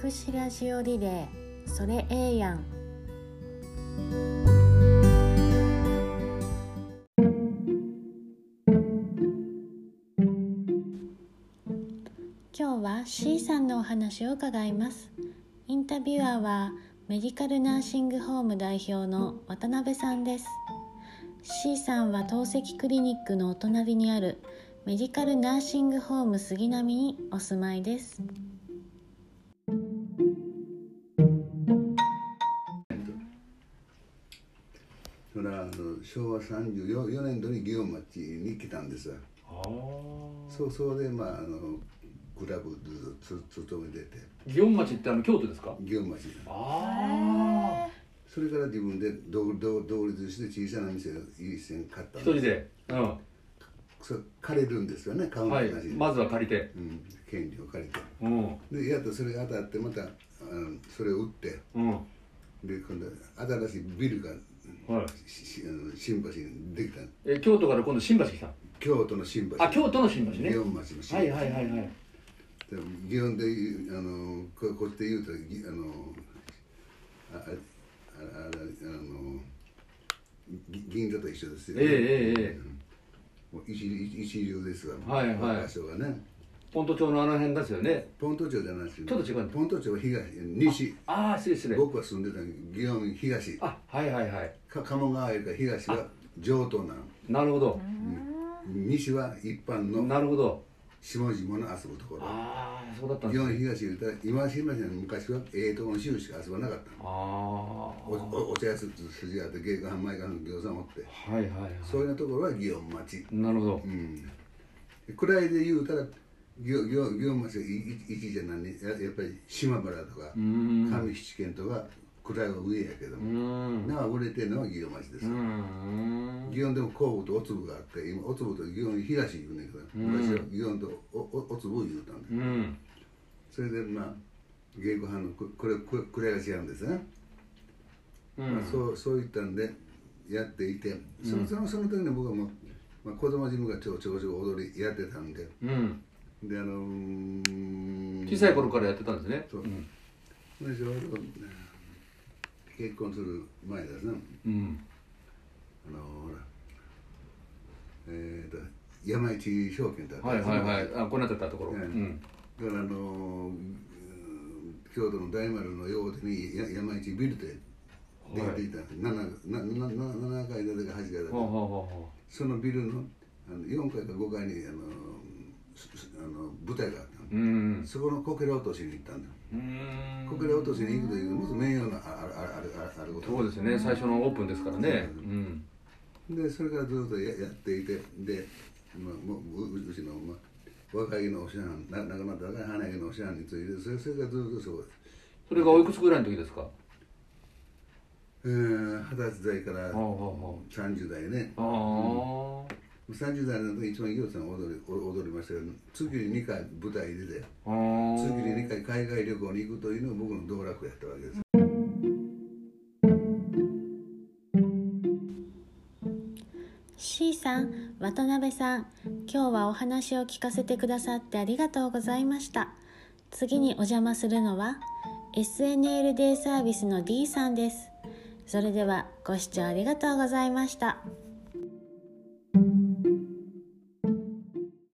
福祉ラジオリレーそれええやん今日は C さんのお話を伺い。ますインタビュアーはメディカルナーシングホーム代表の渡辺さんです C さんは透析クリニックのお隣にあるメディカルナーシングホーム杉並にお住まい。ですそれはあの昭和34年度に祇園町に来たんですああそうそうでまああのクラブずっと勤めてて。祇園町ってあの京都ですか？祇園町ああそれから自分で独立して小さな店をいい線買ったん一人で？うん。それ借りるんですよね買うんはい。まずは借りて。うん、権利を借りて。うん。でやっとそれが当たってまたあのそれを売って。うんで今度新しいビルがはい。ししあの新橋にできた。え京都から今度新橋来た京都の新橋。あ京都の新橋ね。祇園町の新橋。はいはいはいはい。でも祇園であのここっちで言うとぎあのあああああのぎ銀座と一緒ですよ、ええええええ。う一一流ですわ、はいはい。場所がねポント町のあの辺ですよね。ポント町じゃないですちょっと違うポント町は東西。ああ失礼失礼。僕は住んでた祇園東。あはいはいはい。か鴨川よりか東は上等なの。なるほど。西は一般のなるほど。下々の遊ぶところ。ああそうだったん祇ですね。園東言うたら今新橋の昔はええとこの州しか遊ばなかったの。あおおお茶屋筋あって芸館前館の餃子持って。あはいはいはそういうところは祇園町。いなるほど。うん。位で言うたら祇園祇園祇園町が一じゃないややっぱり島原とか上七軒とか位は上やけどもん。なあ売れてるのは祇園町です。祇園でも甲府とお粒があって今お粒と祇園東言うねんけど昔は祇園とおおお粒言うたんでうん。それでまあ芸妓班のここれこれこれが違うんですね。うん。まあ、そうそういったんでやっていてそのそのその時に僕はもう、まあ、子供自分がちょちょこちょこ踊りやってたんでうんであのー小さい頃からやってたんですね。そう。ん。でちょうど結婚する前ですね。うん。あのほらえー、と山一証券とあったはいはいはい。あこうなってたところ。うねん。だからあのー京都の大丸の用手にや山一ビルでではいきていた、七ななな7階建てか8階建てそのビルのあの4階か5階にあのあの舞台があったの。ううん。そこのこけら落としに行ったんだこけら落としに行くというもっと名誉なああああああることそうですね。最初のオープンですからね。ううん。でそれからずっとややっていてで、まあ、もうううちの、まあ、若いのお師匠な亡くなった若い花毛のお師匠についてそれそれからずっとそう。それがおいくつぐらいの時ですか？えー二十歳代からほうほ30代ね。うほうあ30代の時一番行さん踊り踊りましたけど月に2回舞台に出てああ月に2回海外旅行に行くというのが僕の道楽やったわけです。C さん渡辺さん今日はお話を聞かせてくださってありがとうございました次にお邪魔するのは SNL デイサービスの D さんですそれではご視聴ありがとうございました。